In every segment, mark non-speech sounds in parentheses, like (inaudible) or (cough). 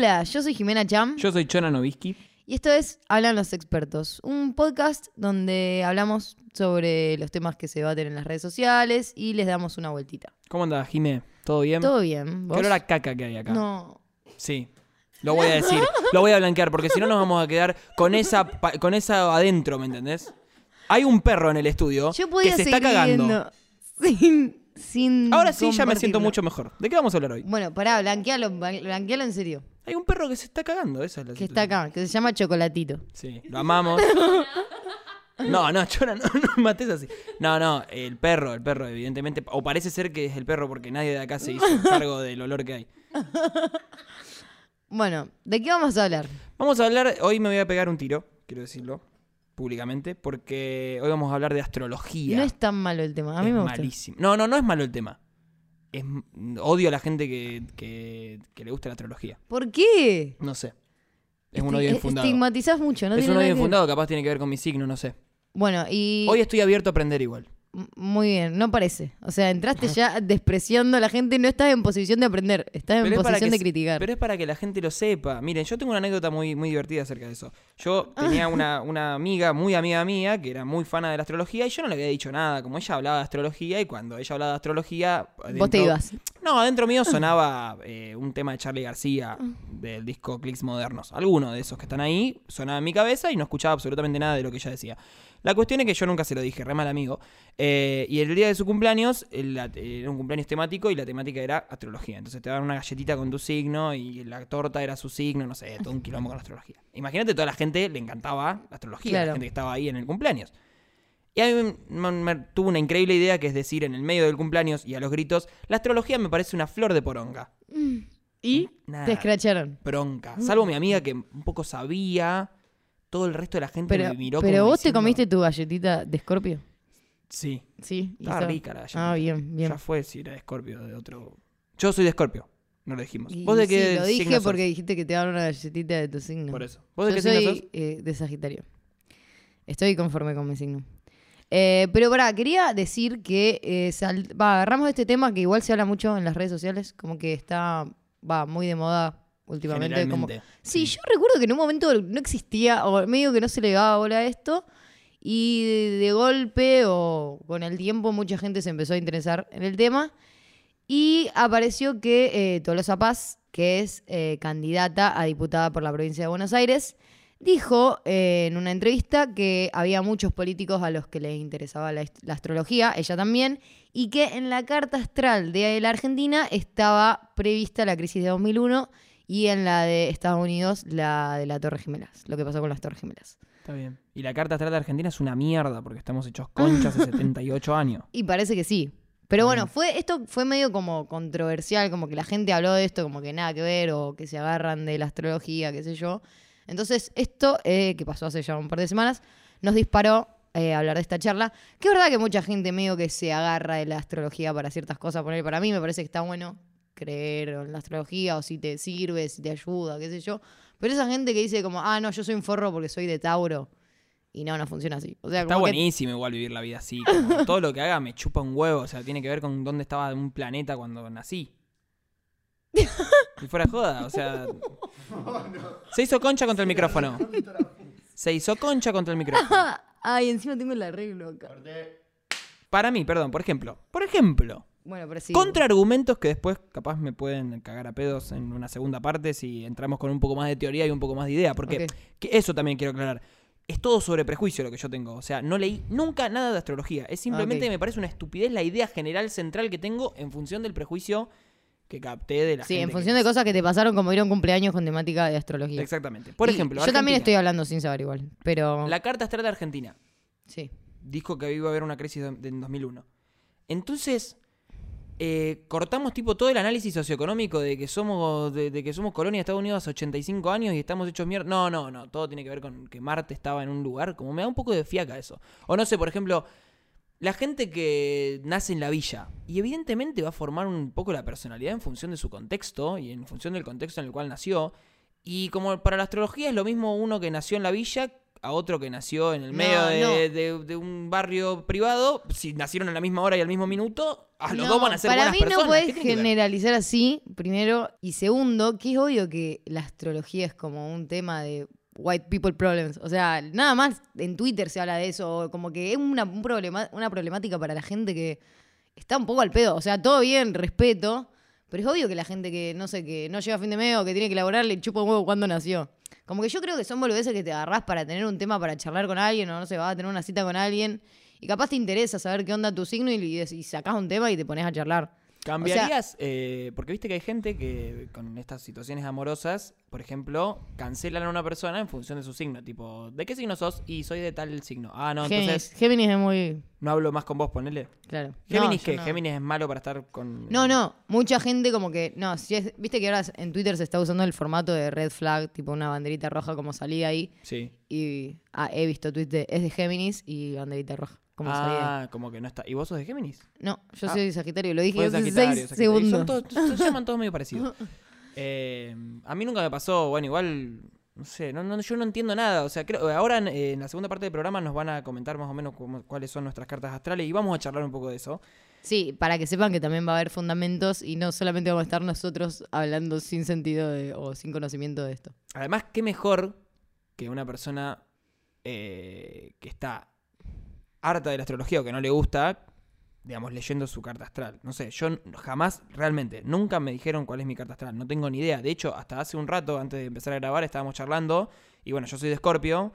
Hola, yo soy Jimena Cham Yo soy Chona Novisky. y esto es Hablan los expertos, un podcast donde hablamos sobre los temas que se debaten en las redes sociales y les damos una vueltita. ¿Cómo andás, Jimé? ¿Todo bien? ¿Todo bien? ¿Vos? ¿Qué olor a caca que hay acá? No. Sí. Lo voy a decir, lo voy a blanquear, porque si no nos vamos a quedar con esa, pa- con esa adentro, ¿me entendés? Hay un perro en el estudio Yo podía que se está seguir cagando. viendo (laughs) sin, sin Ahora sí ya me siento mucho mejor. ¿De qué vamos a hablar hoy? Bueno, pará, blanquealo, blanquealo en serio. Hay un perro que se está cagando, esa es la Que está acá, que se llama Chocolatito. Sí, lo amamos. (laughs) No, no, Chona, no, no me mates así. No, no, el perro, el perro, evidentemente. O parece ser que es el perro porque nadie de acá se hizo (laughs) cargo del olor que hay. Bueno, ¿de qué vamos a hablar? Vamos a hablar, hoy me voy a pegar un tiro, quiero decirlo públicamente, porque hoy vamos a hablar de astrología. No es tan malo el tema, a mí Es me gusta. malísimo. No, no, no es malo el tema. Es, odio a la gente que, que- que le gusta la astrología. ¿Por qué? No sé. Es un Esti- odio eh, infundado. Estigmatizás mucho, ¿no? es tiene un odio infundado, capaz tiene que ver con mi signo, no sé. Bueno, y... Hoy estoy abierto a aprender igual. Muy bien, no parece. O sea, entraste ya despreciando a la gente, no estás en posición de aprender, estás en es, posición de criticar. pero es para que la gente lo sepa. Miren, yo tengo una anécdota muy, muy divertida acerca de eso. Yo tenía una, (laughs) una amiga, muy amiga mía, que era muy fana de la astrología, y yo no le había dicho nada. Como ella hablaba de astrología, y cuando ella hablaba de astrología. Vos te ibas. No, adentro mío sonaba eh, un tema de Charlie García del disco Clicks Modernos. Alguno de esos que están ahí sonaba en mi cabeza y no escuchaba absolutamente nada de lo que ella decía. La cuestión es que yo nunca se lo dije, re mal amigo. Eh, y el día de su cumpleaños, el- la- era un cumpleaños temático y la temática era astrología. Entonces te daban una galletita con tu signo y la torta era su signo, no sé, todo un quilombo con la astrología. Imagínate, toda la gente le encantaba la astrología, Claro. la gente que estaba ahí en el cumpleaños. Y a mí me, me- tuvo una increíble idea que es decir, en el medio del cumpleaños y a los gritos, la astrología me parece una flor de poronga. Y Nada, te escracharon. bronca. Salvo mi amiga que un poco sabía, todo el resto de la gente Pero, me miró pero como vos te comiste tu galletita de Scorpio. Sí, Sí. estaba rica la galletita. Ah, bien, bien. Ya fue si era de Scorpio, de otro... Yo soy de Scorpio, no lo dijimos. Y ¿Vos de sí, qué lo dije signo sos? porque dijiste que te daban una galletita de tu signo. Por eso. ¿Vos de Yo qué signo soy sos? eh, de Sagitario. Estoy conforme con mi signo. Eh, pero pará, quería decir que eh, sal- va, agarramos este tema que igual se habla mucho en las redes sociales, como que está va muy de moda últimamente. Como, sí, yo recuerdo que en un momento no existía, o medio que no se le daba bola a esto, y de, de golpe o con el tiempo mucha gente se empezó a interesar en el tema. Y apareció que eh, Tolosa Paz, que es eh, candidata a diputada por la provincia de Buenos Aires, dijo eh, en una entrevista que había muchos políticos a los que les interesaba la, la astrología, ella también, y que en la carta astral de la Argentina estaba prevista la crisis de 2001 y en la de Estados Unidos la de la Torre Gemelas, lo que pasó con las Torres Gemelas. Está bien. Y la carta astral de Argentina es una mierda porque estamos hechos conchas hace (laughs) 78 años. Y parece que sí. Pero bueno, fue, esto fue medio como controversial, como que la gente habló de esto, como que nada que ver, o que se agarran de la astrología, qué sé yo. Entonces, esto, eh, que pasó hace ya un par de semanas, nos disparó eh, a hablar de esta charla. Que es verdad que mucha gente medio que se agarra de la astrología para ciertas cosas. Poner, para mí me parece que está bueno creer en la astrología, o si te sirve, si te ayuda, qué sé yo. Pero esa gente que dice como, ah, no, yo soy un forro porque soy de Tauro. Y no, no funciona así. O sea, Está como que- buenísimo igual vivir la vida así. como (laughs) todo lo que haga me chupa un huevo. O sea, tiene que ver con dónde estaba un planeta cuando nací. Y fuera joda, o sea. Se hizo concha contra el micrófono. Se hizo concha contra el micrófono. Ay, encima tengo el arreglo acá. Para mí, perdón, por ejemplo. Por ejemplo. Bueno, pero sí. Contra argumentos que después capaz me pueden cagar a pedos en una segunda parte si entramos con un poco más de teoría y un poco más de idea. Porque que eso también quiero aclarar. Es todo sobre prejuicio lo que yo tengo. O sea, no leí nunca nada de astrología. Es simplemente Ok. me parece una estupidez la idea general central que tengo en función del prejuicio que capté de la Sí, gente. en que- función de cosas que te pasaron como ir a un cumpleaños con temática de astrología. Exactamente. Por Y ejemplo, Yo también estoy hablando sin saber igual, pero... La carta astral de Argentina Sí. dijo que iba a haber una crisis en 2001. Entonces, eh, cortamos tipo todo el análisis socioeconómico de que somos de, de que somos colonia de Estados Unidos hace 85 años y estamos hechos mierda. No, no, no. Todo tiene que ver con que Marte estaba en un lugar. Como me da un poco de fiaca eso. O no sé, por ejemplo, la gente que nace en la villa y evidentemente va a formar un poco la personalidad en función de su contexto y en función del contexto en el cual nació. Y como para la astrología es lo mismo uno que nació en la villa a otro que nació en el No, medio de, no. de- de un barrio privado, si nacieron a la misma hora y al mismo minuto, a los No, dos van a ser para buenas mí personas. no puedes generalizar así, primero. Y segundo, que es obvio que la astrología es como un tema de white people problems. O sea, nada más en Twitter se habla de eso. Como que es una, un problema, una problemática para la gente que está un poco al pedo. O sea, todo bien, respeto. Pero es obvio que la gente que, no sé, que no llega a fin de mes o que tiene que laborar le chupa un huevo cuando nació. Como que yo creo que son boludeces que te agarrás para tener un tema para charlar con alguien o no sé, vas a tener una cita con alguien y capaz te interesa saber qué onda tu signo y, y, sacás un tema y te pones a charlar. ¿Cambiarías? eh, porque viste que hay gente que con estas situaciones amorosas, por ejemplo, cancelan a una persona en función de su signo. Tipo, ¿de qué signo sos? Y soy de tal signo. Ah, no, Géminis, entonces Géminis es muy. no hablo más con vos, ponele. Claro. ¿Géminis No, qué? no. ¿Géminis es malo para estar con...? No, no. Mucha gente como que. No, si es- viste que ahora en Twitter se está usando el formato de red flag, tipo una banderita roja como salía ahí. Sí. Y ah, he visto tweets de. Es de Géminis y banderita roja. Como. Ah, como que no está. ¿Y vos sos de Géminis? No, yo Ah. soy Sagitario, lo dije Fue hace Sagitario, seis Sagitario. Y segundos. Son todos, se (laughs) llaman todos medio parecidos. Eh, a mí nunca me pasó, bueno, igual, no sé, no, no- yo no entiendo nada. O sea, creo, ahora en, eh, en la segunda parte del programa nos van a comentar más o menos cómo- cuáles son nuestras cartas astrales y vamos a charlar un poco de eso. Sí, para que sepan que también va a haber fundamentos y no solamente vamos a estar nosotros hablando sin sentido de- o sin conocimiento de esto. Además, qué mejor que una persona eh, que está harta de la astrología o que no le gusta, digamos, leyendo su carta astral. No sé, yo jamás, realmente, nunca me dijeron cuál es mi carta astral. No tengo ni idea. De hecho, hasta hace un rato, antes de empezar a grabar, estábamos charlando. Y bueno, yo soy de Escorpio.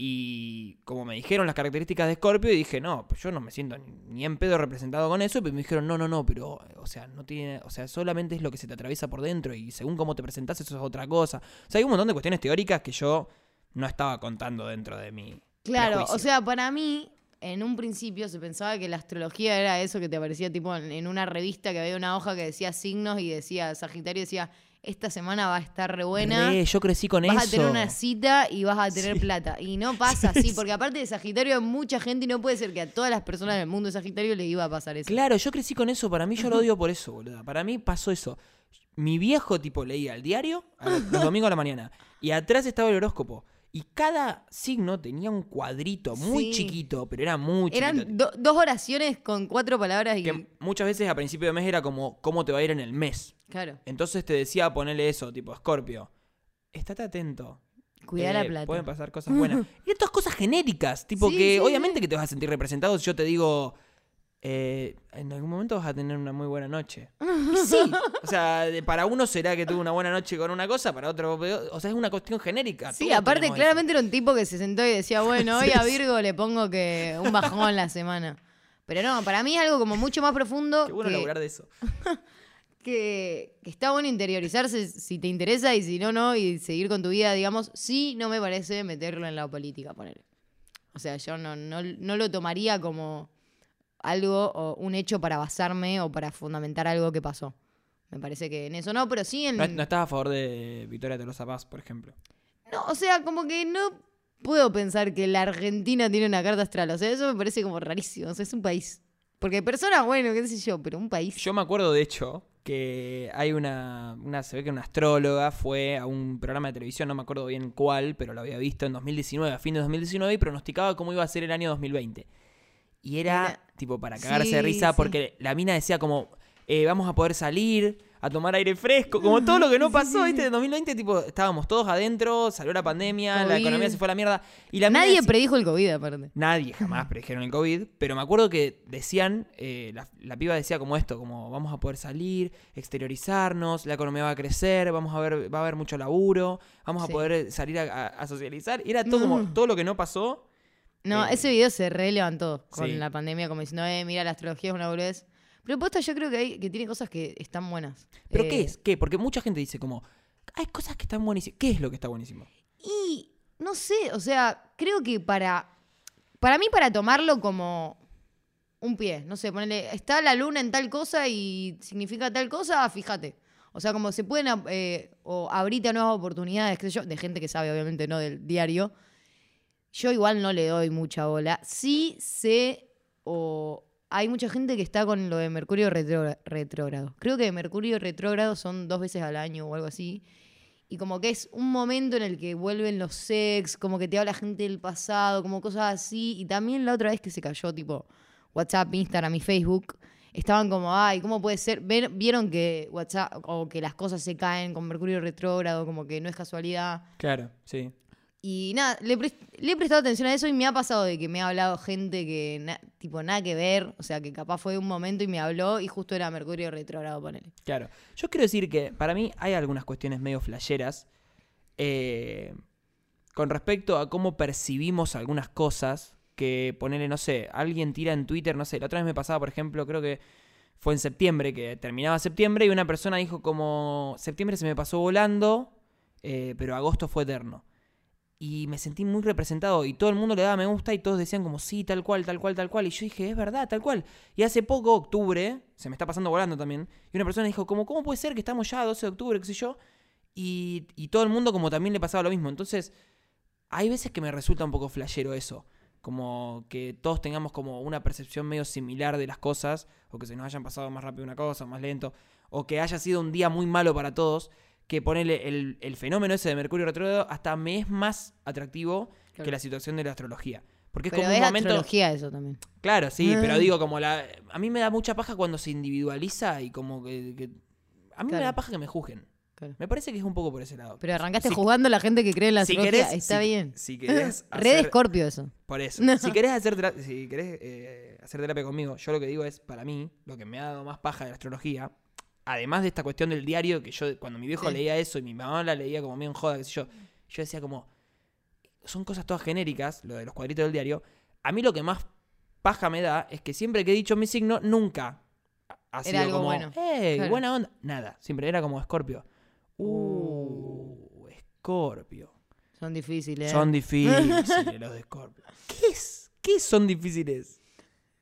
Y como me dijeron las características de Escorpio, y dije, no, pues yo no me siento ni, ni en pedo representado con eso. Pero me dijeron, no, no, no, pero, o sea, no tiene, o sea, solamente es lo que se te atraviesa por dentro. Y según cómo te presentás, eso es otra cosa. O sea, hay un montón de cuestiones teóricas que yo no estaba contando dentro de mi. Claro, prejuicio. o sea, para mí, en un principio se pensaba que la astrología era eso que te aparecía tipo en, en una revista que había una hoja que decía signos y decía Sagitario decía esta semana va a estar re buena. Re, yo crecí con vas eso. a tener una cita y vas a tener Sí. plata. Y no (laughs) pasa así, porque aparte de Sagitario hay mucha gente y no puede ser que a todas las personas del mundo de Sagitario le iba a pasar eso. Claro, yo crecí con eso. Para mí, yo lo odio por eso, boluda. Para mí pasó eso. Mi viejo, tipo, leía el diario los domingos a la mañana. Y atrás estaba el horóscopo. Y cada signo tenía un cuadrito muy Sí. chiquito, pero era muy chiquito. Eran do- dos oraciones con cuatro palabras y. Que muchas veces a principio de mes era como, ¿cómo te va a ir en el mes? Claro, Entonces te decía ponerle eso, tipo, Scorpio. Estate atento. cuidar Eh, la plata. Pueden pasar cosas buenas. (laughs) y estas cosas genéricas, tipo Sí, que sí, obviamente que te vas a sentir representado si yo te digo, eh, en algún momento vas a tener una muy buena noche. (laughs) Sí, o sea, de- para uno será que tuvo una buena noche con una cosa, para otro, o sea, es una cuestión genérica. Sí, todos aparte tenemos claramente era un tipo que se sentó y decía, bueno, hoy (laughs) a. Virgo le pongo que un bajón la semana. Pero no, para mí es algo como mucho más profundo. Qué bueno que, laburar de eso. (laughs) que- que está bueno interiorizarse si te interesa y si no, no, y seguir con tu vida, digamos. Sí, no me parece meterlo en la política, poner. O sea, yo no, no, no lo tomaría como algo o un hecho para basarme o para fundamentar algo que pasó. Me parece que en eso no, pero sí en... No, no estás a favor de Victoria Tolosa Paz, por ejemplo. No, o sea, como que no puedo pensar que la Argentina tiene una carta astral. O sea, eso me parece como rarísimo. O sea, es un país. Porque personas, bueno, qué sé yo, pero un país. Yo me acuerdo, de hecho, que hay una, una, se ve que una astróloga fue a un programa de televisión, no me acuerdo bien cuál, pero lo había visto en 2019, a fin de 2019, y pronosticaba cómo iba a ser el año 2020. Y era, Era- tipo, para cagarse de risa, sí. porque la mina decía como, eh, vamos a poder salir a tomar aire fresco, como todo lo que no pasó, ¿viste? En 2020, tipo, estábamos todos adentro, salió la pandemia, la economía se fue a la mierda. Y la Nadie decía- predijo el COVID, aparte. Nadie jamás (laughs) predijeron el COVID, pero me acuerdo que decían, eh, la, la piba decía como esto, como vamos a poder salir, exteriorizarnos, la economía va a crecer, vamos a ver, va a haber mucho laburo, vamos a poder salir a, a- a socializar. Y era todo como todo lo que no pasó. No, Eh, ese video se re levantó con sí. la pandemia, como diciendo, eh, mira, la astrología es una boludez. Pero posta, yo creo que, hay, que tiene cosas que están buenas. ¿Pero Eh, qué es? ¿Qué? Porque mucha gente dice como, hay cosas que están buenísimas. ¿Qué es lo que está buenísimo? Y no sé, o sea, creo que para. Para mí, para tomarlo como un pie, no sé, ponerle. Está la luna en tal cosa y significa tal cosa, fíjate. O sea, como se pueden eh, o abrirte a nuevas oportunidades, qué sé yo, de gente que sabe, obviamente, no del diario. Yo igual no le doy mucha bola. Sí sé, o hay mucha gente que está con lo de Mercurio retró- retrógrado. Creo que Mercurio retrógrado son dos veces al año o algo así. Y como que es un momento en el que vuelven los sex, como que te habla gente del pasado, como cosas así. Y también la otra vez que se cayó, tipo, WhatsApp, Instagram y Facebook, estaban como, ay, ¿cómo puede ser? Vieron que WhatsApp, o que las cosas se caen con Mercurio retrógrado, como que no es casualidad. Claro, sí. Y nada, le, he prestado atención a eso y me ha pasado de que me ha hablado gente que, tipo, nada que ver, o sea, que capaz fue un momento y me habló y justo era Mercurio retrógrado, ponele. Claro. Yo quiero decir que para mí hay algunas cuestiones medio flasheras eh, con respecto a cómo percibimos algunas cosas que ponerle, no sé, alguien tira en Twitter, no sé, la otra vez me pasaba, por ejemplo, creo que fue en septiembre, que terminaba septiembre y una persona dijo como, septiembre se me pasó volando, eh, pero agosto fue eterno. Y me sentí muy representado y todo el mundo le daba me gusta y todos decían como sí, tal cual, tal cual, tal cual. Y yo dije, es verdad, tal cual. Y hace poco, octubre, se me está pasando volando también, y una persona dijo como, ¿cómo puede ser que estamos ya a 12 de octubre, qué sé yo? Y, y todo el mundo como también le pasaba lo mismo. Entonces, hay veces que me resulta un poco flashero eso. Como que todos tengamos como una percepción medio similar de las cosas, o que se nos hayan pasado más rápido una cosa, más lento, o que haya sido un día muy malo para todos, que ponerle el, el fenómeno ese de Mercurio retrógrado hasta me es más atractivo que la situación de la astrología. Porque es Pero como es un momento... astrología eso también. Claro, sí, Ah. pero digo, como la. A mí me da mucha paja cuando se individualiza y como que. que- a mí me da paja que me juzguen. Claro. Me parece que es un poco por ese lado. Pero arrancaste Si- jugando a la gente que cree en la si astrología. querés- Está si- bien. Si querés. (laughs) Red hacer- Escorpio eso. Por eso. (laughs) No. Si querés, hacer, si querés eh, hacer terapia conmigo, yo lo que digo es, para mí, lo que me ha dado más paja de la astrología, además de esta cuestión del diario, que yo cuando mi viejo Sí. leía eso y mi mamá la leía como medio en joda, qué sé yo, yo decía como, son cosas todas genéricas, lo de los cuadritos del diario. A mí lo que más paja me da es que siempre que he dicho mi signo, nunca ha sido algo como, bueno. "Ey, Claro. buena onda. Nada, siempre era como Escorpio. Uh, Escorpio. Son difíciles. Son difíciles (laughs) los de Scorpio. ¿Qué es? ¿Qué son difíciles?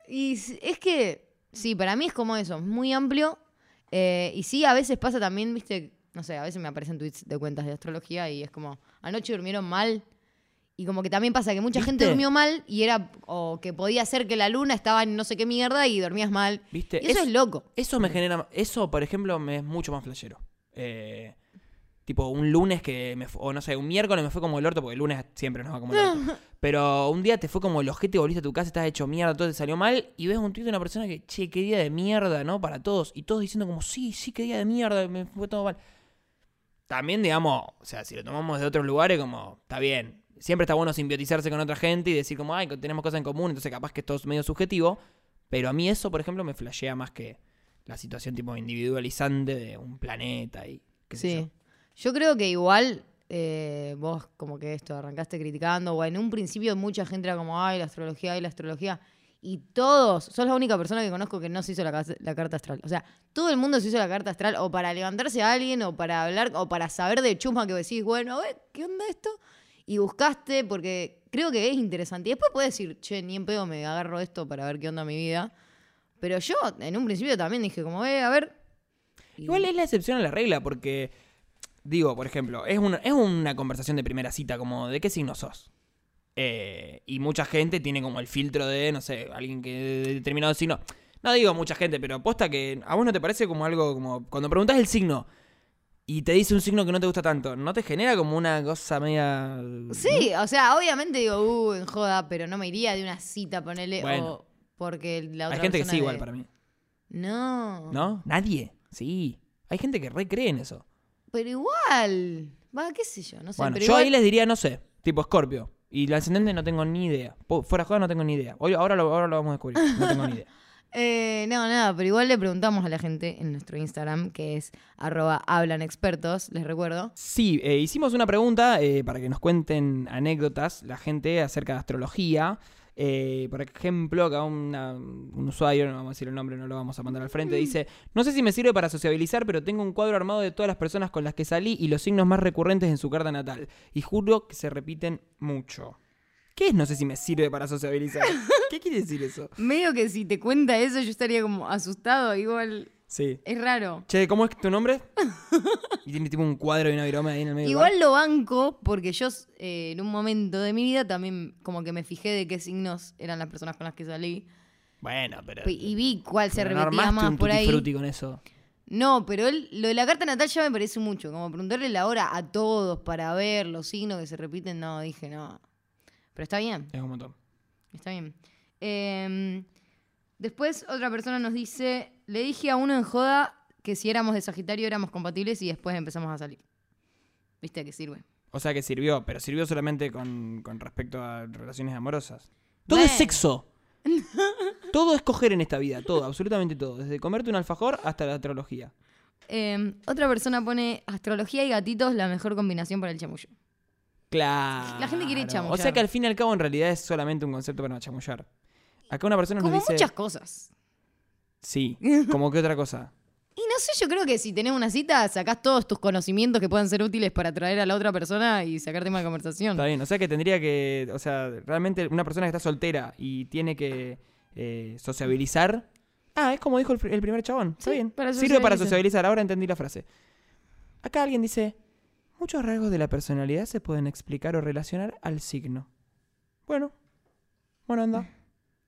Y es que, sí, para mí es como eso, es muy amplio. Eh, y sí, a veces pasa también, viste, no sé, a veces me aparecen tweets de cuentas de astrología y es como, anoche durmieron mal. Y como que también pasa que mucha gente durmió mal y era, o que podía ser que la luna estaba en no sé qué mierda y dormías mal. ¿Viste? Y eso es, loco. Eso me genera. Eso, por ejemplo, me es mucho más flashero. Eh, tipo, un lunes que me O no sé, un miércoles me fue como el orto, porque el lunes siempre nos va como el orto. (laughs) Pero un día te fue como el ojete, volviste a tu casa, estás hecho mierda, todo te salió mal. Y ves un tweet de una persona que, che, qué día de mierda, ¿no? Para todos. Y todos diciendo como, sí, sí, qué día de mierda, me fue todo mal. También, digamos, o sea, si lo tomamos de otros lugares, como, está bien. Siempre está bueno simbiotizarse con otra gente y decir como, ay, tenemos cosas en común, entonces capaz que esto es medio subjetivo. Pero a mí eso, por ejemplo, me flashea más que la situación tipo individualizante de un planeta y qué sé Sí. yo. Yo creo que igual eh, vos como que esto arrancaste criticando, o en un principio mucha gente era como, ay, la astrología, ay, la astrología. Y todos, sos la única persona que conozco que no se hizo la, ca- la carta astral. O sea, todo el mundo se hizo la carta astral o para levantarse a alguien, o para hablar, o para saber de chusma que decís, bueno, ver, ¿qué onda esto? Y buscaste, porque creo que es interesante. Y después puedes decir, che, ni en pedo me agarro esto para ver qué onda mi vida. Pero yo, en un principio también dije, como, eh, a ver. Igual es la excepción a la regla, porque, digo, por ejemplo, es una, es una conversación de primera cita, como, ¿de qué signo sos? Eh, y mucha gente tiene como el filtro de, no sé, alguien que de determinado signo. No digo mucha gente, pero aposta que a vos no te parece como algo como. Cuando preguntas el signo y te dice un signo que no te gusta tanto, ¿no te genera como una cosa media. Sí, o sea, obviamente digo, uh, en joda, pero no me iría de una cita, ponele, Bueno. o porque la otra Hay gente que sí, de- igual para mí. No. ¿No? Nadie. Sí. Hay gente que re cree en eso. Pero igual. Va, qué sé yo, no sé. Bueno, pero yo igual- ahí les diría, no sé, tipo Scorpio. Y la ascendente no tengo ni idea. Po- Fuera de joda no tengo ni idea. Hoy, ahora, lo, ahora lo vamos a descubrir. No tengo ni idea. (laughs) Eh, no, nada, pero igual le preguntamos a la gente en nuestro Instagram, que es arroba hablan expertos, les recuerdo. Sí, eh, hicimos una pregunta eh, para que nos cuenten anécdotas la gente acerca de astrología. Eh, por ejemplo, acá una- un usuario, no vamos a decir el nombre, no lo vamos a mandar al frente, dice, no sé si me sirve para sociabilizar, pero tengo un cuadro armado de todas las personas con las que salí y los signos más recurrentes en su carta natal. Y juro que se repiten mucho. ¿Qué es no sé si me sirve para sociabilizar? (laughs) ¿Qué quiere decir eso? Medio que si te cuenta eso yo estaría como asustado, igual Sí. es raro. Che, ¿cómo es tu nombre? y tiene tipo un cuadro y una viroma ahí en el medio. Igual lo banco porque yo eh, en un momento de mi vida también como que me fijé de qué signos eran las personas con las que salí Bueno, pero. y vi cuál se repetía más un por ahí. con eso. No, pero él, lo de la carta natal ya me parece mucho. Como preguntarle la hora a todos para ver los signos que se repiten. No, dije no. Pero está bien, Es un montón. está bien. Eh, después otra persona nos dice, le dije a uno en joda que si éramos de Sagitario éramos compatibles y después empezamos a salir. ¿Viste que sirve? O sea que sirvió, pero sirvió solamente con, con respecto a relaciones amorosas. Todo es sexo. (laughs) todo es coger en esta vida, todo, absolutamente todo. Desde comerte un alfajor hasta la astrología. Eh, otra persona pone astrología y gatitos la mejor combinación para el chamullo. Claro. La gente quiere chamullar. O sea que al fin y al cabo en realidad es solamente un concepto para chamullar. Acá una persona Como nos dice... muchas cosas. Sí, (laughs) como que otra cosa. Y no sé, yo creo que si tenés una cita, sacás todos tus conocimientos que puedan ser útiles para atraer a la otra persona y sacar tema de conversación. Está bien, o sea que tendría que, o sea, realmente una persona que está soltera y tiene que eh, sociabilizar. Ah, es como dijo el, primer chabón. Está Sí, bien. para Sirve para sociabilizar. Ahora entendí la frase. Acá alguien dice, muchos rasgos de la personalidad se pueden explicar o relacionar al signo. Bueno, bueno, anda.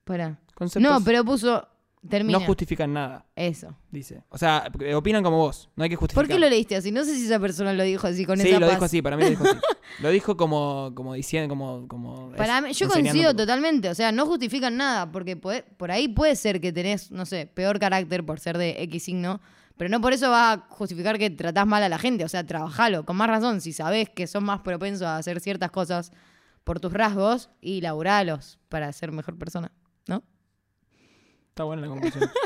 Pará. Conceptos No, pero puso. Termina. no justifican nada, Eso. dice. O sea, opinan como vos, no hay que justificar. ¿Por qué lo leíste así? No sé si esa persona lo dijo así, con sí, esa lo paz. dijo así, para mí lo dijo así. (laughs) lo dijo como, como diciendo, como... como Para es- mí, yo enseñando coincido totalmente. O sea, no justifican nada, porque puede- por ahí puede ser que tenés, no sé, peor carácter por ser de X signo, pero no por eso vas a justificar que tratás mal a la gente. O sea, trabajalo. Con más razón, si sabés que sos más propenso a hacer ciertas cosas por tus rasgos y laburalos para ser mejor persona, ¿no? Está buena la conclusión. (laughs)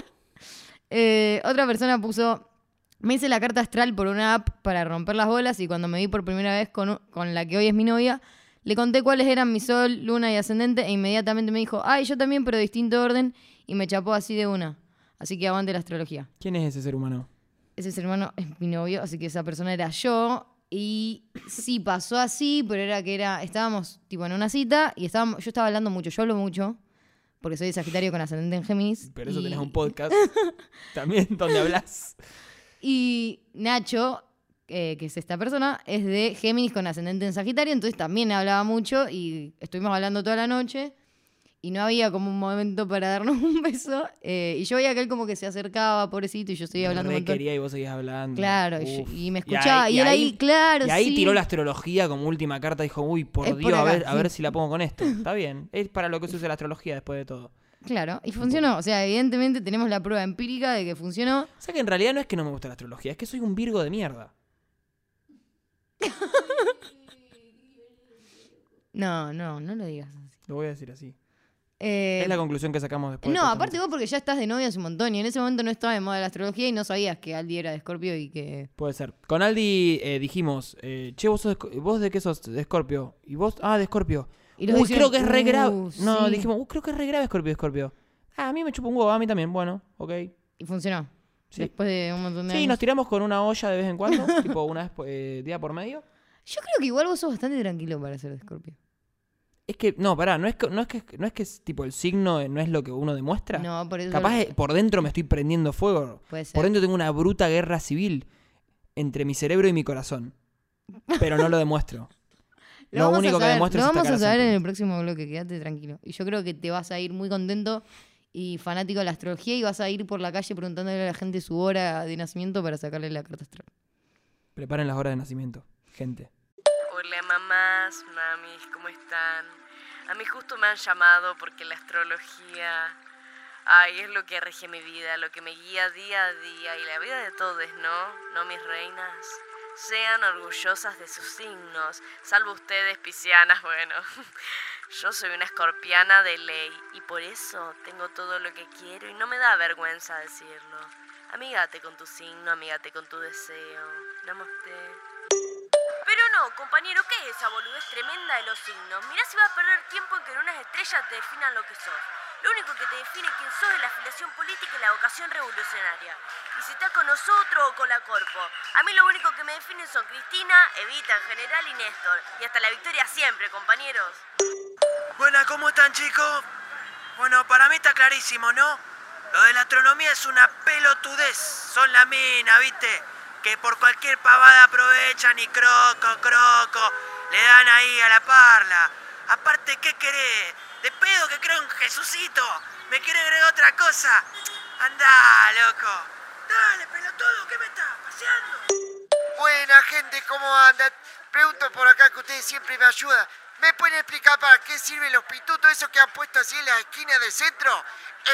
Eh, otra persona puso, me hice la carta astral por una app para romper las bolas y cuando me vi por primera vez con, con la que hoy es mi novia, le conté cuáles eran mi sol, luna y ascendente e inmediatamente me dijo, ay, yo también, pero de distinto orden y me chapó así de una. Así que aguante la astrología. ¿Quién es ese ser humano? Ese ser hermano es mi novio, así que esa persona era yo. Y sí, pasó así, pero era que era, estábamos tipo en una cita y estábamos, yo estaba hablando mucho, yo hablo mucho, porque soy de Sagitario con ascendente en Géminis. Pero eso y- tenés un podcast (laughs) también donde hablas. Y Nacho, eh, que es esta persona, es de Géminis con ascendente en Sagitario, entonces también hablaba mucho y estuvimos hablando toda la noche y no había como un momento para darnos (laughs) un beso. eh, y yo veía que él como que se acercaba, pobrecito, y yo seguía hablando montón. quería y vos seguías hablando. Claro, y, yo- Uf. y me escuchaba. Y, él ahí, claro, Y ahí sí. tiró la astrología como última carta. Dijo, uy, por Es por Dios, a, ver, a ver si la pongo con esto. Está bien. Es para lo que se usa la astrología después de todo. Claro, y funcionó. O sea, evidentemente tenemos la prueba empírica de que funcionó. O sea que en realidad no es que no me gusta la astrología, es que soy un virgo de mierda. (laughs) No, no, no lo digas así. Lo voy a decir así. Eh, es la conclusión que sacamos después. de No, aparte vos porque ya estás de novia hace un montón y en ese momento no estaba de moda la astrología y no sabías que Aldi era de Escorpio y que... Puede ser. Con Aldi eh, dijimos, eh, che, vos, sos de vos de qué sos, de Escorpio. Y vos, ah, de Escorpio. Y los Uy, decían, creo que es re "Uh, grave. No, sí". dijimos, uh, creo que es re grave Escorpio, Escorpio. Ah, a mí me chupa un huevo, a mí también. Bueno, ok. Y funcionó. Sí. Después de un montón de Sí, años. nos tiramos con una olla de vez en cuando, (laughs) tipo una vez eh, día por medio. Yo creo que igual vos sos bastante tranquilo para ser de Escorpio. Es que, no, pará, no es que, no es que, no es que es, tipo el signo eh, no es lo que uno demuestra. No, por eso... Capaz eh, por dentro me estoy prendiendo fuego. Puede ser. Por dentro tengo una bruta guerra civil entre mi cerebro y mi corazón. Pero no lo demuestro. (laughs) Lo, Lo único que demuestro lo es esta vamos a saber en el próximo bloque, quédate tranquilo. Y yo creo que te vas a ir muy contento y fanático de la astrología y vas a ir por la calle preguntándole a la gente su hora de nacimiento para sacarle la carta astral. Preparen las horas de nacimiento, gente. Hola mamás, mamis, ¿cómo están? A mí justo me han llamado porque la astrología, ay, es lo que rige mi vida, lo que me guía día a día y la vida de todos, ¿no? ¿No mis reinas? Sean orgullosas de sus signos, salvo ustedes, piscianas, bueno. (laughs) Yo soy una escorpiana de ley y por eso tengo todo lo que quiero y no me da vergüenza decirlo. Amígate con tu signo, amígate con tu deseo. Namaste. Pero no, compañero, ¿qué es esa boludez tremenda de los signos? Mirá si vas a perder tiempo en que unas estrellas te definan lo que sos. Lo único que te define quién sos es la afiliación política y la vocación revolucionaria. Y si estás con nosotros o con la Corpo. A mí lo único que me definen son Cristina, Evita en general y Néstor. Y hasta la victoria siempre, compañeros. Buenas, ¿cómo están chicos? Bueno, para mí está clarísimo, ¿no? Lo de la astronomía es una pelotudez. Son la mina, ¿viste? Que por cualquier pavada aprovechan y croco, croco. Le dan ahí a la parla. Aparte, ¿qué querés? De pedo que creo en Jesucito. ¿Me quiere agregar otra cosa? Andá, loco. Dale, pelotudo, ¿qué me estás paseando? Buena gente, ¿cómo andan? Pregunto por acá que ustedes siempre me ayudan. ¿Me pueden explicar para qué sirven los pitutos esos que han puesto así en la esquina del centro?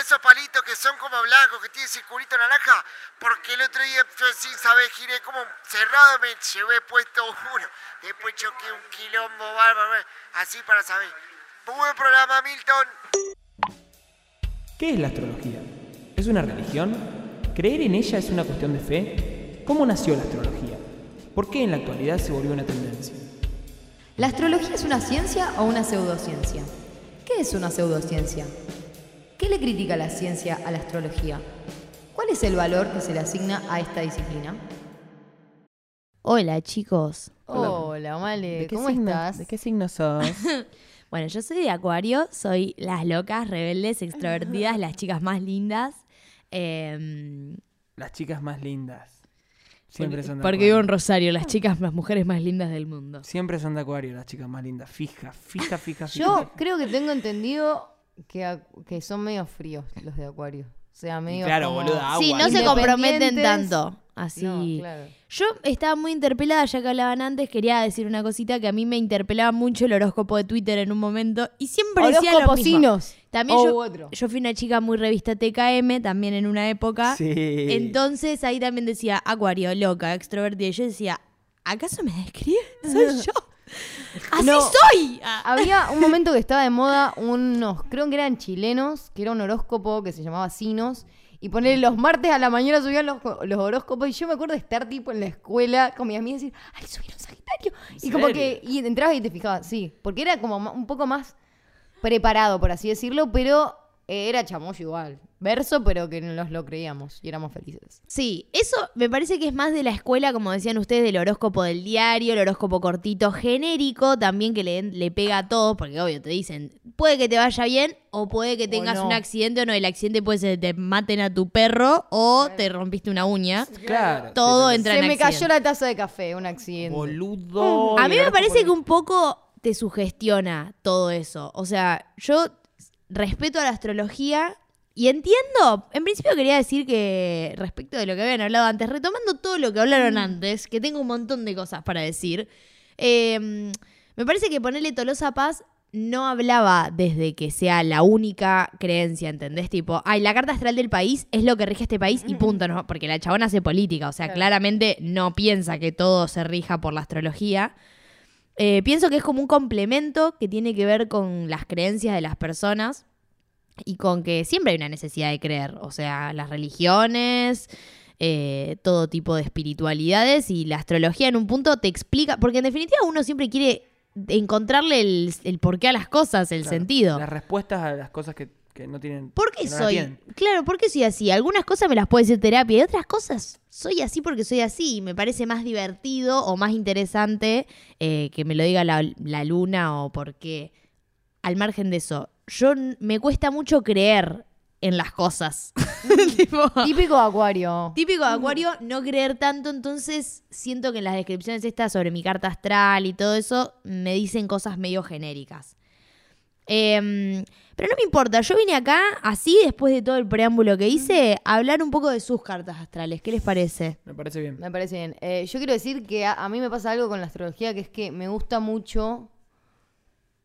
Esos palitos que son como blancos, que tienen circulito naranja. Porque el otro día, yo sin saber, giré como cerrado, me llevé puesto uno. Después choqué un quilombo bárbaro. Así para saber. Buen programa, Milton. ¿Qué es la astrología? ¿Es una religión? ¿Creer en ella es una cuestión de fe? ¿Cómo nació la astrología? ¿Por qué en la actualidad se volvió una tendencia? ¿La astrología es una ciencia o una pseudociencia? ¿Qué es una pseudociencia? ¿Qué le critica la ciencia a la astrología? ¿Cuál es el valor que se le asigna a esta disciplina? Hola chicos. Hola, Male, ¿cómo estás? ¿De qué signo sos? (laughs) Bueno, yo soy de Acuario, soy las locas, rebeldes, extrovertidas, las chicas más lindas. Em, Las chicas más lindas. Siempre son de porque vivo en acuario. Rosario, las chicas, las mujeres más lindas del mundo. Siempre son de acuario las chicas más lindas. Fija, fija, fija, fija. Yo creo que tengo entendido que, que son medio fríos los de Acuario. O sea, medio. claro, como- boluda, agua. Sí, no se comprometen tanto. Así. No, claro. Yo estaba muy interpelada, ya que hablaban antes, quería decir una cosita que a mí me interpelaba mucho el horóscopo de Twitter en un momento y siempre decía lo mismo. También o yo, otro. yo fui una chica muy revista TKM, también en una época. Sí. Entonces ahí también decía Acuario, loca, extrovertida. Y yo decía, ¿acaso me describe? (laughs) Soy yo. ¡Así No. soy! Ah. Había un momento que estaba de moda unos, creo que eran chilenos, que era un horóscopo que se llamaba Sinos. Y poner los martes a la mañana subían los, los horóscopos. Y yo me acuerdo de estar tipo en la escuela con mis amigas y decir, ¡ay, subieron Sagitario! Y como que, y entrabas y te fijabas, sí. Porque era como un poco más preparado, por así decirlo, pero era chamoyo igual. Verso, pero que nos lo creíamos y éramos felices. Sí, eso me parece que es más de la escuela, como decían ustedes, del horóscopo del diario, el horóscopo cortito genérico, también que le, le pega a todos, porque obvio, te dicen, puede que te vaya bien o puede que tengas no. un accidente o no, el accidente puede ser que te maten a tu perro o te rompiste una uña. Claro. Todo sí, entra Se en me cayó la taza de café, un accidente. Boludo. A mí me parece que un poco te sugestiona todo eso. O sea, yo respeto a la astrología y entiendo. En principio quería decir que respecto de lo que habían hablado antes, retomando todo lo que hablaron antes, que tengo un montón de cosas para decir. eh, me parece que ponerle Tolosa Paz no hablaba desde que sea la única creencia, ¿entendés? Tipo, ay, la carta astral del país es lo que rige este país y punto, ¿no? Porque la chabona hace política, o sea, claramente no piensa que todo se rija por la astrología. Eh, pienso que es como un complemento que tiene que ver con las creencias de las personas y con que siempre hay una necesidad de creer. O sea, las religiones, eh, todo tipo de espiritualidades y la astrología en un punto te explica, porque en definitiva uno siempre quiere encontrarle el, el porqué a las cosas, el Claro, sentido. Las respuestas a las cosas que, que no tienen. ¿Por qué no soy? Claro, ¿por qué soy así? Algunas cosas me las puede decir terapia y otras cosas soy así porque soy así. Y me parece más divertido o más interesante eh, que me lo diga la, la luna o porque, al margen de eso, yo me cuesta mucho creer en las cosas. (laughs) (laughs) Tipo, Típico acuario. Típico de Acuario, no creer tanto, entonces siento que en las descripciones estas sobre mi carta astral y todo eso me dicen cosas medio genéricas. Em, pero no me importa, yo vine acá, así después de todo el preámbulo que hice, a hablar un poco de sus cartas astrales. ¿Qué les parece? Me parece bien. Me parece bien. Eh, yo quiero decir que a, a mí me pasa algo con la astrología, que es que me gusta mucho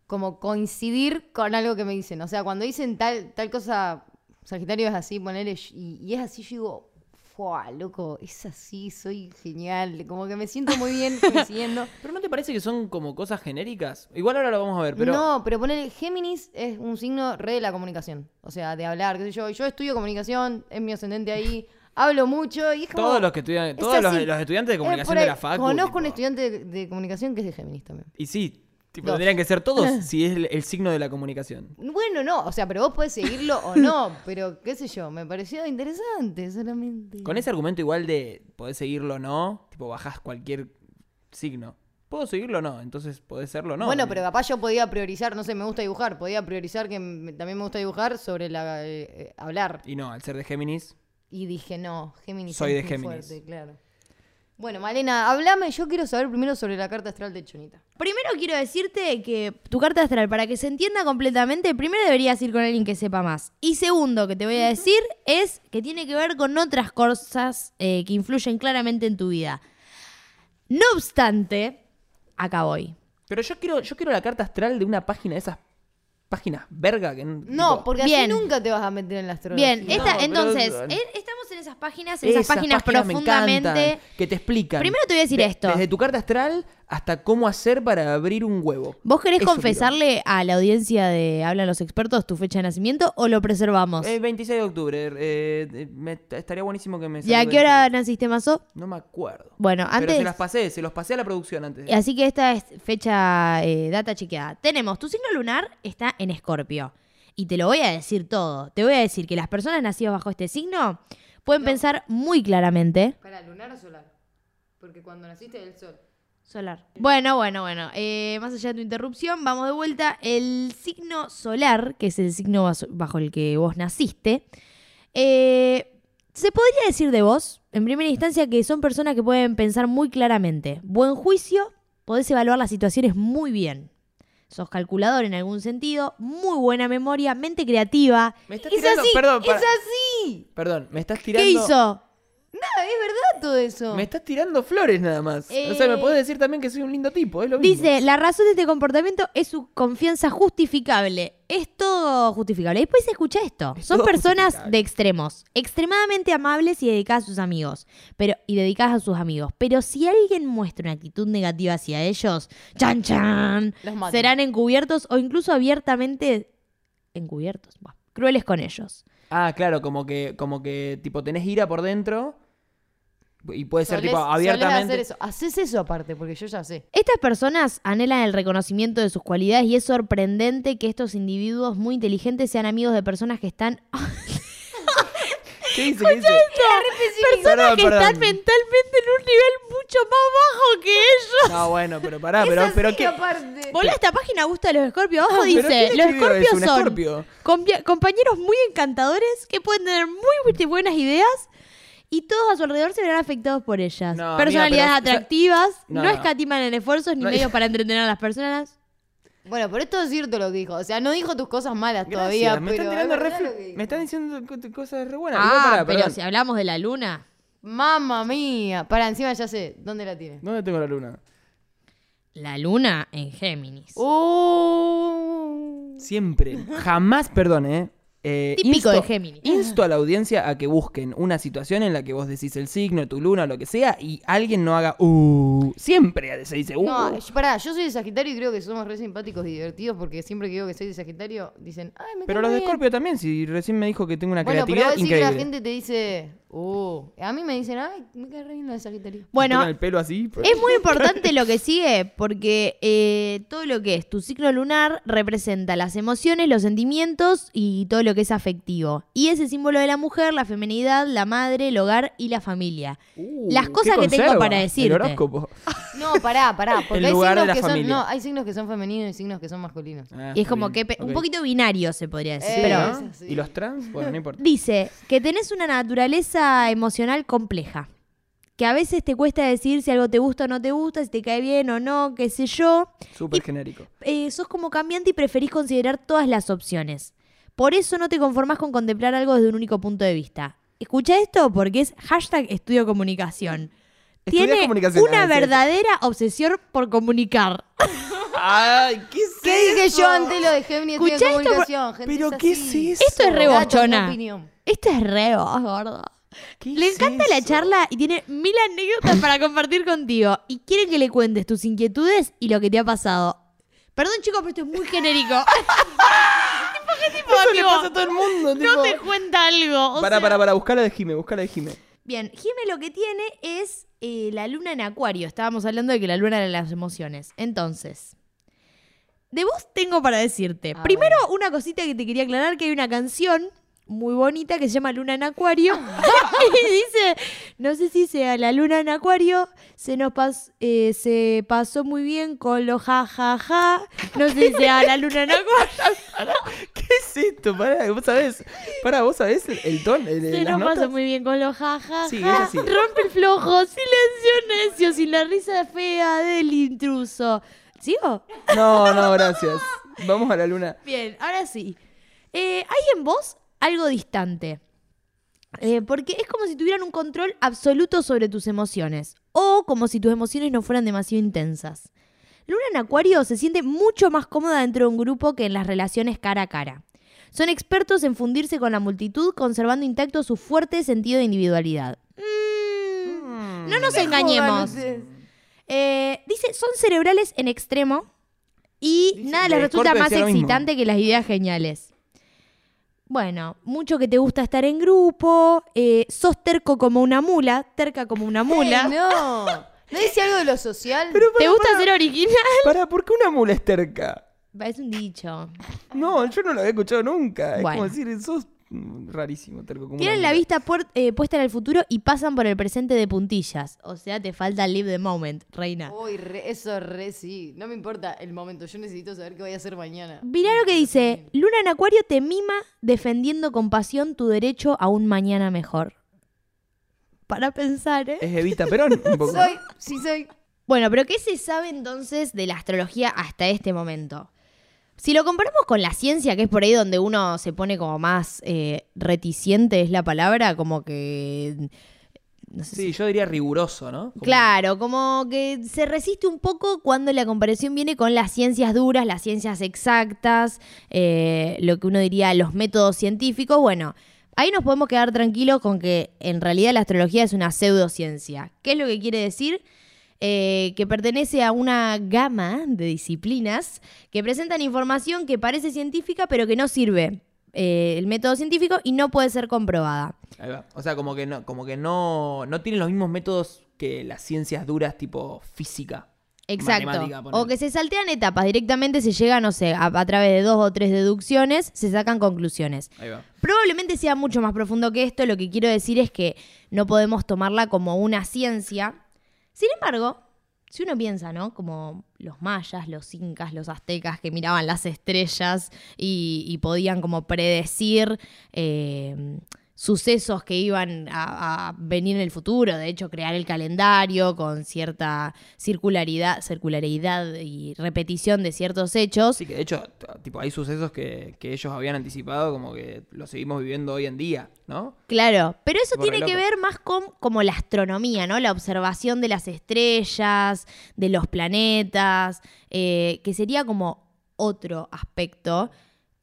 como coincidir con algo que me dicen. O sea, cuando dicen tal, tal cosa, Sagitario es así, ponerle, y, y es así, yo digo, ¡fua, loco! Es así, soy genial. Como que me siento muy bien coincidiendo. (laughs) Pero ¿no te parece que son como cosas genéricas? Igual ahora lo vamos a ver, pero. No, pero poner Géminis es un signo re de la comunicación. O sea, de hablar, qué sé yo. Yo estudio comunicación, es mi ascendente ahí, hablo mucho y es como... Todos los que estudian, es todos los, estudiantes de comunicación de la facu. Conozco un estudiante de, de comunicación que es de Géminis también. Y sí, tipo, tendrían que ser todos (laughs) si es el, el signo de la comunicación. Bueno, no, o sea, pero vos podés seguirlo o no, (laughs) pero qué sé yo, me pareció interesante solamente. Con ese argumento igual de podés seguirlo o no, tipo bajás cualquier signo. ¿Puedo seguirlo o no? Entonces podés serlo o no. bueno, pero capaz yo podía priorizar, no sé, me gusta dibujar, podía priorizar que me- también me gusta dibujar sobre la eh, eh, hablar. Y no, al ser de Géminis. Y dije, no, Géminis Soy es de muy Géminis. fuerte, claro. Bueno, Malena, hablame. Yo quiero saber primero sobre la carta astral de Chonita. Primero quiero decirte que tu carta astral, para que se entienda completamente, primero deberías ir con alguien que sepa más. Y segundo que te voy a decir es que tiene que ver con otras cosas eh, que influyen claramente en tu vida. No obstante, acá voy. Pero yo quiero, yo quiero la carta astral de una página de esas páginas verga que No, tipo- porque Bien. así nunca te vas a meter en la astrología. Bien, esta, pero- entonces, eh, estamos en esas páginas, en Esas esas, páginas, me profundamente. encantan, que te explican. Primero te voy a decir De- esto. Desde tu carta astral hasta cómo hacer para abrir un huevo. ¿Vos querés Eso confesarle a la audiencia de Hablan los expertos tu fecha de nacimiento o lo preservamos? El 26 de octubre. eh, eh, me- estaría buenísimo que me ¿Y a qué hora naciste, Mazo? No me acuerdo. Bueno, Pero antes- se las pasé, se los pasé a la producción antes. Así que esta es fecha, eh, data chequeada. Tenemos, tu signo lunar está en Escorpio. Y te lo voy a decir todo. Te voy a decir que las personas nacidas bajo este signo pueden pensar muy claramente. ¿Para lunar o solar? Porque cuando naciste del sol. Solar. Bueno, bueno, bueno. eh, más allá de tu interrupción, vamos de vuelta. El signo solar, que es el signo bajo el que vos naciste, eh, se podría decir de vos, en primera instancia, que son personas que pueden pensar muy claramente. Buen juicio, podés evaluar las situaciones muy bien. Sos calculador en algún sentido, muy buena memoria, mente creativa. Me estás Es tirando- así, perdón, es para- así. Perdón, me estás tirando. ¿Qué hizo? Nada, es verdad todo eso. Me estás tirando flores nada más. O sea, me Eh, puedes decir también que soy un lindo tipo, es lo mismo. Dice, la razón de este comportamiento es su confianza justificable. Es todo justificable. Después escucha esto. Es Son personas de extremos, extremadamente amables y dedicadas a sus amigos, pero y dedicadas a sus amigos. Pero si alguien muestra una actitud negativa hacia ellos, chan chan, Los serán encubiertos o incluso abiertamente encubiertos, crueles con ellos. Ah, claro, como que, como que tipo tenés ira por dentro y puede ser Solés- tipo solés abiertamente. hacer eso. Haces eso aparte, porque yo ya sé. Estas personas anhelan el reconocimiento de sus cualidades y es sorprendente que estos individuos muy inteligentes sean amigos de personas que están (laughs) ¿Qué dice? ¿Qué dice? personas Perdón, que perdón. están mentalmente en un nivel mucho más bajo que ellos. No, bueno, pero pará, pero, pero qué. aparte. Boludo, esta página gusta de los escorpios. Abajo Ah, pero dice, ¿quién los escribió escorpios eso? ¿Un son escorpio? compi- compañeros muy encantadores que pueden tener muy buenas ideas y todos a su alrededor se verán afectados por ellas. No, Personalidades amiga, pero- atractivas, No, no, no. escatiman en esfuerzos ni No, medios para entretener a las personas. Bueno, pero esto es cierto lo que dijo. O sea, no dijo tus cosas malas Gracias, todavía. me pero están tirando es re verdad fl- lo que dijo. Me están diciendo co- cosas re buenas. Igual, Ah, pará, pero perdón. si hablamos de la luna. Mamma mía. Para, encima ya sé. ¿Dónde la tiene? ¿Dónde tengo la luna? La luna en Géminis. Uh. Siempre. Jamás, perdón, ¿eh? Eh, Típico de Géminis. Insto a la audiencia a que busquen una situación en la que vos decís el signo, tu luna, lo que sea, y alguien no haga uh. Siempre se dice uh. No, pará, yo soy de Sagitario y creo que somos re simpáticos y divertidos porque siempre que digo que soy de Sagitario dicen, ay, me pero los de bien". Scorpio también, si recién me dijo que tengo una Bueno, pero creatividad decís que increíble. la gente te dice, uh. A mí me dicen, ay, me cae re bien de Sagitario. Bueno, el pelo así. pues. Es muy importante lo que (laughs) sigue, porque eh, todo lo que es tu ciclo lunar representa las emociones, los sentimientos y todo lo que es afectivo. Y ese símbolo de la mujer, la feminidad, la madre, el hogar y la familia. Uh, las ¿qué cosas que tengo para El decirte. horóscopo. (laughs) No, pará, pará. Porque El hay signos la que son. No, hay signos que son femeninos y signos que son masculinos. Ah, Y es como bien, que pe- un poquito binario se podría decir. Eh, pero ¿no? es así. ¿Y los trans? Bueno, no importa. dice que tenés una naturaleza emocional compleja. Que a veces te cuesta decir si algo te gusta o no te gusta, si te cae bien o no, qué sé yo. Súper genérico. eh, sos como cambiante y preferís considerar todas las opciones. Por eso no te conformás con contemplar algo desde un único punto de vista. Escucha esto porque es hashtag estudio comunicación. Estudia Tiene comunicación, una sí. verdadera obsesión por comunicar. (laughs) Ay, ¿qué es ¿Qué dije yo antes lo de Géminis estudio Escuchá de esto, comunicación? Gente, ¿Pero es qué es eso? Esto es re bochona. opinión. Esto es re vos, gordo. ¿Qué Le es encanta la eso? charla y tiene mil anécdotas para compartir contigo. Y quiere que le cuentes tus inquietudes y lo que te ha pasado. Perdón, chicos, pero esto es muy genérico. (laughs) tipo, ¿qué tipo, Eso le amigo? pasa a todo el mundo. No te cuenta algo. Para, sea- para, para, buscar la de Jime, buscar la de Jime. Bien, Jime lo que tiene es eh, la luna en acuario. Estábamos hablando de que la luna era las emociones. Entonces, de vos tengo para decirte. A Primero, una cosita que te quería aclarar, que hay una canción muy bonita que se llama Luna en Acuario. (laughs) y dice, no sé si sea la luna en Acuario, se nos pas- eh, se pasó muy bien con los ja, ja, ja. No sé si sea la luna en Acuario. (laughs) ¿Qué es es esto? Pará, vos sabés. Pará, vos sabés el, el ton. El, Se las nos notas? pasa muy bien con los jajaja. Sí, ella sí. Rompe el flojo, silencio necio, sin la risa fea del intruso. ¿Sigo? No, no, gracias. Vamos a la luna. Bien, ahora sí. Eh, hay en vos algo distante. Eh, porque es como si tuvieran un control absoluto sobre tus emociones. O como si tus emociones no fueran demasiado intensas. Luna en Acuario se siente mucho más cómoda dentro de un grupo que en las relaciones cara a cara. Son expertos en fundirse con la multitud, conservando intacto su fuerte sentido de individualidad. Mm, no nos engañemos. Eh, dice, son cerebrales en extremo y Dice- nada les resulta más excitante que las ideas geniales. Bueno, mucho que te gusta estar en grupo, eh, sos terco como una mula, terca como una mula. no. ¿No dice algo de lo social? ¿Te gusta ser original? Pará, ¿por qué una mula es terca? Es un dicho. No, yo no lo había escuchado nunca. Es como decir, sos rarísimo, terco como Tienen la vista eh, puesta en el futuro y pasan por el presente de puntillas. O sea, te falta live the moment, reina. Uy, re- eso re sí. No me importa el momento. Yo necesito saber qué voy a hacer mañana. Mirá lo que dice, Luna en Acuario te mima defendiendo con pasión tu derecho a un mañana mejor. Para pensar, ¿eh? Es Evita Perón, un poco. (laughs) Soy, sí soy. Bueno, pero ¿qué se sabe entonces de la astrología hasta este momento? Si lo comparamos con la ciencia, que es por ahí donde uno se pone como más eh, reticente, es la palabra, como que... No sé Sí, yo diría riguroso, ¿no? Como- Claro, como que se resiste un poco cuando la comparación viene con las ciencias duras, las ciencias exactas, eh, lo que uno diría los métodos científicos. Bueno, ahí nos podemos quedar tranquilos con que en realidad la astrología es una pseudociencia. ¿Qué es lo que quiere decir? Eh, que pertenece a una gama de disciplinas que presentan información que parece científica pero que no sirve eh, el método científico y no puede ser comprobada. Ahí va. O sea, como que no, como que no, no tienen los mismos métodos que las ciencias duras tipo física. Exacto. O que se saltean etapas, directamente se llega, no sé, a, a través de dos o tres deducciones, se sacan conclusiones. Ahí va. Probablemente sea mucho más profundo que esto, lo que quiero decir es que no podemos tomarla como una ciencia. Sin embargo, si uno piensa, ¿no? Como los mayas, los incas, los aztecas que miraban las estrellas y, y podían como predecir eh, sucesos que iban a, a venir en el futuro, de hecho crear el calendario con cierta circularidad, circularidad y repetición de ciertos hechos. Sí, que de hecho, tipo, hay sucesos que, que ellos habían anticipado como que los seguimos viviendo hoy en día, ¿no? Claro, pero eso tiene que ver más con como la astronomía, ¿no? La observación de las estrellas, de los planetas, eh, que sería como otro aspecto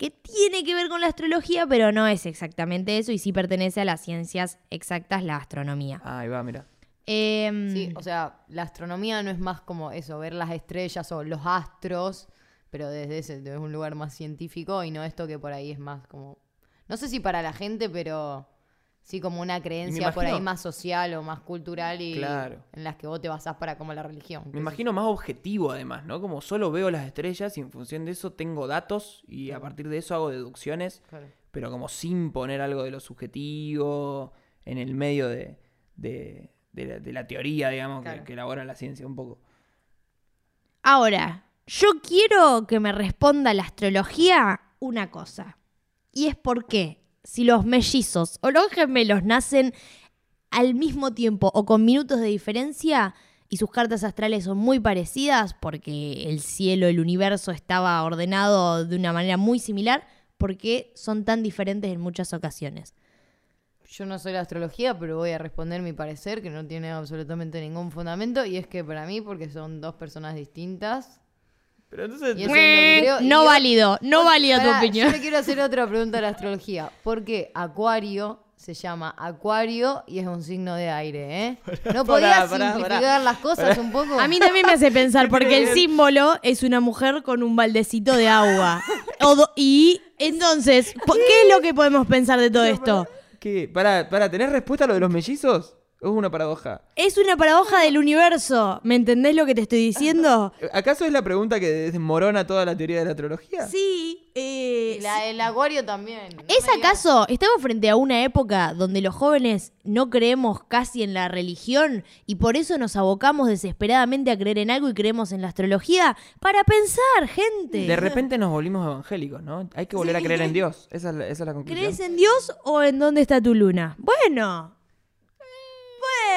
que tiene que ver con la astrología, pero no es exactamente eso y sí pertenece a las ciencias exactas, la astronomía. Ah, ahí va, mira. Em, Sí, o sea, la astronomía no es más como eso, ver las estrellas o los astros, pero desde ese desde un lugar más científico y no esto que por ahí es más como, no sé si para la gente, pero sí como una creencia por ahí más social o más cultural y Claro. en las que vos te basás para como la religión. Me imagino más objetivo además, ¿no? Como solo veo las estrellas y en función de eso tengo datos y a partir de eso hago deducciones, Claro. pero como sin poner algo de lo subjetivo en el medio de, de- de la, de la teoría, digamos, que, elabora la ciencia un poco. Ahora, yo quiero que me responda la astrología una cosa. Y es por qué, si los mellizos o los gemelos nacen al mismo tiempo o con minutos de diferencia y sus cartas astrales son muy parecidas porque el cielo, el universo estaba ordenado de una manera muy similar, ¿por qué son tan diferentes en muchas ocasiones? Yo no soy la astrología, pero voy a responder mi parecer, que no tiene absolutamente ningún fundamento, y es que para mí, porque son dos personas distintas, Pero entonces... Y eso es lo que creo. Y No yo- válido, no válida tu Pará, opinión. Yo le quiero hacer otra pregunta a la astrología. ¿Por qué Acuario se llama Acuario y es un signo de aire, eh? ¿No podías pará, simplificar pará. las cosas un poco? A mí también me hace pensar, (laughs) porque el símbolo es una mujer con un baldecito de agua. (laughs) O do- y entonces, ¿po- ¿qué es lo que podemos pensar de todo esto? ¿Qué? Para, para, ¿tenés respuesta a lo de los mellizos? Es una paradoja. Es una paradoja del universo. ¿Me entendés lo que te estoy diciendo? ¿Acaso es la pregunta que desmorona toda la teoría de la astrología? Sí. eh, Y la, el acuario también. No ¿Es acaso, estamos frente a una época donde los jóvenes no creemos casi en la religión y por eso nos abocamos desesperadamente a creer en algo y creemos en la astrología? Para pensar, gente. De repente nos volvimos evangélicos, ¿no? Hay que volver a creer en Dios. Esa es la, esa es la conclusión. ¿Crees en Dios o en dónde está tu luna? Bueno.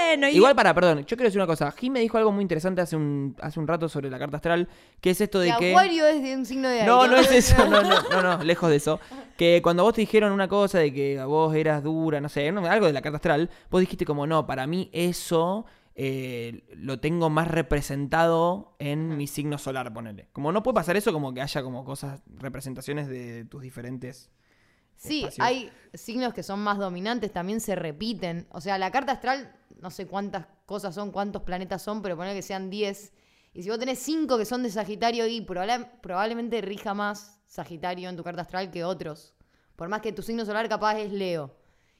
Bueno, y- Igual para, perdón, yo quiero decir una cosa. Jim me dijo algo muy interesante hace un, hace un rato sobre la carta astral, que es esto de Que que... acuario es de un signo de aire. No, no es eso, no, no, no, no, (laughs) lejos de eso. Que cuando vos te dijeron una cosa de que a vos eras dura, no sé, algo de la carta astral, vos dijiste como, no, para mí eso eh, lo tengo más representado en mi signo solar, ponele. Como no puede pasar eso, como que haya como cosas, representaciones de tus diferentes... Sí, espacios. hay signos que son más dominantes, también se repiten. O sea, la carta astral, no sé cuántas cosas son, cuántos planetas son, pero poner que sean 10. Y si vos tenés 5 que son de Sagitario, y probable- probablemente rija más Sagitario en tu carta astral que otros. Por más que tu signo solar capaz es Leo.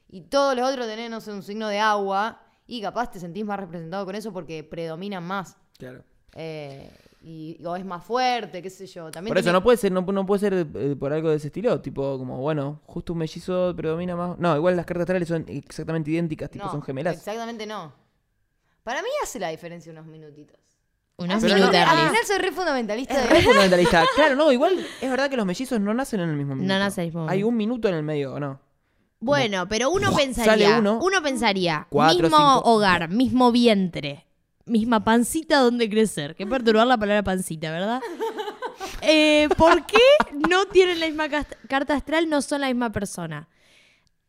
Y todos los otros tenés, no sé, un signo de agua. Y capaz te sentís más representado con eso porque predominan más. Claro. Eh, y, o es más fuerte, qué sé yo. También Por eso tiene- no puede ser, no, no puede ser eh, por algo de ese estilo, tipo como, bueno, justo un mellizo predomina más. No, igual las cartas astrales son exactamente idénticas, tipo No, son gemelas. Exactamente no. Para mí hace la diferencia unos minutitos. unos Pero no- minutos. Al final soy re fundamentalista Es de re fundamentalista. (laughs) Claro, no, igual es verdad que los mellizos no nacen en el mismo minuto. nacen en el mismo Hay un minuto en el medio, ¿o no? Bueno, pero uno Sale pensaría, uno. uno, pensaría, Cuatro, mismo cinco. hogar, mismo vientre, misma pancita donde crecer. Qué perturbar la palabra pancita, ¿verdad? Eh, ¿Por qué no tienen la misma carta astral, no son la misma persona?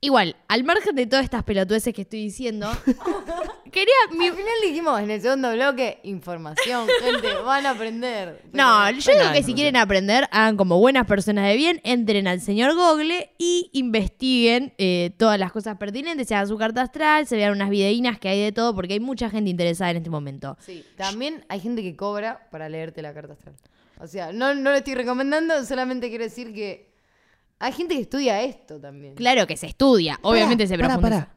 Igual, al margen de todas estas pelotudeces que estoy diciendo, (laughs) quería... mi- Al final dijimos en el segundo bloque, información, (laughs) gente, van a aprender. No, Pero- yo digo que si no quieren aprender, hagan como buenas personas de bien, entren al señor Google y investiguen eh, todas las cosas pertinentes, se hagan su carta astral, se vean unas videínas que hay de todo, porque hay mucha gente interesada en este momento. Sí, también hay gente que cobra para leerte la carta astral. O sea, no, no lo estoy recomendando, solamente quiero decir que hay gente que estudia esto también. Claro que se estudia, obviamente se Pará, profundiza. pará.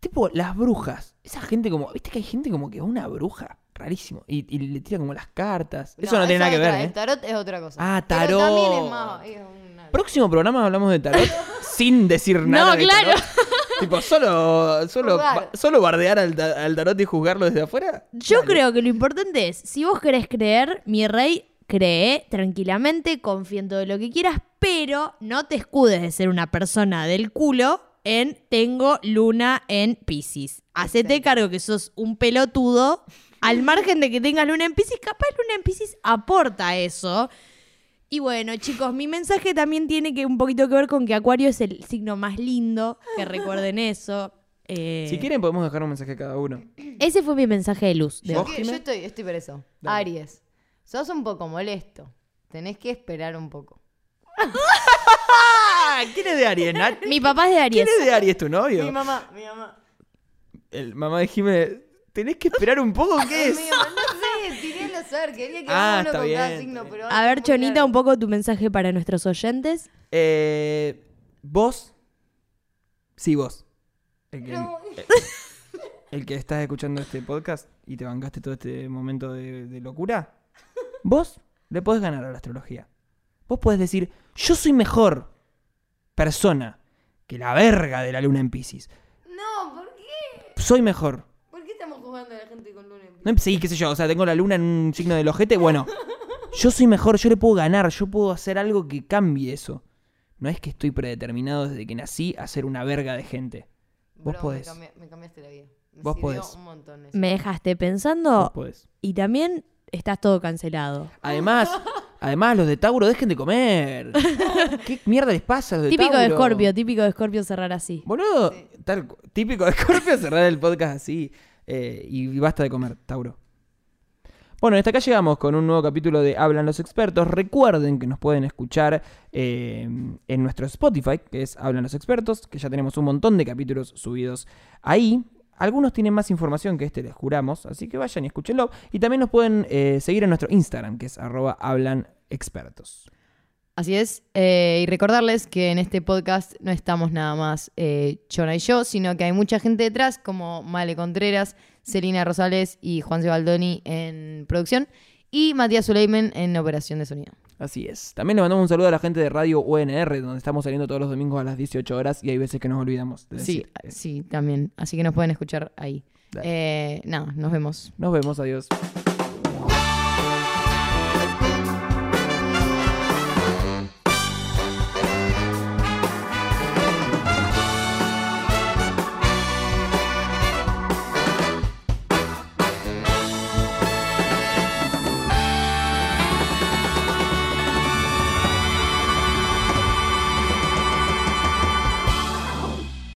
Tipo, las brujas. Esa gente como. ¿Viste que hay gente como que va a una bruja? Rarísimo. Y, y le tira como las cartas. eso no tiene nada que es ver, ¿eh? El tarot es otra cosa. Ah, Pero tarot. también es más. es una- Próximo programa hablamos de tarot (laughs) sin decir nada. de claro. tarot. (laughs) tipo, solo, solo, Jugar. ba- solo bardear al, ta- al tarot y juzgarlo desde afuera. Yo Dale. creo que lo importante es, si vos querés creer, mi rey, cree tranquilamente, confía en todo lo que quieras, pero no te escudes de ser una persona del culo en tengo luna en Pisces. Hacete cargo que sos un pelotudo. Al (laughs) margen de que tengas luna en Pisces, capaz luna en Pisces aporta eso. Y bueno, chicos, mi mensaje también tiene que un poquito que ver con que Acuario es el signo más lindo, que recuerden (laughs) eso. Eh, Si quieren, podemos dejar un mensaje a cada uno. Ese fue mi mensaje de luz. de yo estoy, estoy por eso. Dale. Aries. Sos un poco molesto. Tenés que esperar un poco. ¡Ah! ¿Quién es de Aries, Nat? Mi papá es de Aries. ¿Quién es de Aries, tu novio? Mi mamá, mi mamá. El mamá de Jimé. ¿Tenés que esperar un poco? ¿Qué es? Mamá, no sé, tiré al azar. Quería que Ah, uno está con cada bien, signo, está pero. A ver, Chonita, un poco tu mensaje para nuestros oyentes. Eh, ¿Vos? Sí, vos. El que, No. el, el que estás escuchando este podcast y te bancaste todo este momento de, de locura. Vos le podés ganar a la astrología. Vos podés decir, yo soy mejor persona que la verga de la luna en Pisces. No, ¿por qué? Soy mejor. ¿Por qué estamos jugando a la gente con luna en No, Sí, qué sé yo, o sea, tengo la luna en un signo del ojete. Bueno, yo soy mejor, yo le puedo ganar, yo puedo hacer algo que cambie eso. No es que estoy predeterminado desde que nací a ser una verga de gente. Vos Bro, podés. Me, cambi- me cambiaste la vida. Me Vos podés. un montón eso. Me dejaste Vos pensando podés. y también estás todo cancelado. Además, además los de Tauro dejen de comer. (laughs) ¿Qué mierda les pasa a los de Típico de? Scorpio, típico de Scorpio cerrar así. Boludo, tal típico de Scorpio cerrar el podcast así. eh, y basta de comer, Tauro. Bueno, hasta acá llegamos con un nuevo capítulo de Hablan los expertos. Recuerden que nos pueden escuchar eh, en nuestro Spotify, que es Hablan los expertos, que ya tenemos un montón de capítulos subidos ahí. Algunos tienen más información que este, les juramos, así que vayan y escúchenlo. Y también nos pueden eh, seguir en nuestro Instagram, que es arroba hablan expertos. Así es. Eh, y recordarles que en este podcast no estamos nada más eh, Chona y yo, sino que hay mucha gente detrás, como Male Contreras, Celina Rosales y Juan Sebaldoni en producción, y Matías Suleiman en operación de sonido. Así es. También le mandamos un saludo a la gente de Radio UNR, donde estamos saliendo todos los domingos a las 18 horas y hay veces que nos olvidamos de Sí, decir. Sí, también. Así que nos pueden escuchar ahí. Eh, nada, nos vemos. Nos vemos, adiós.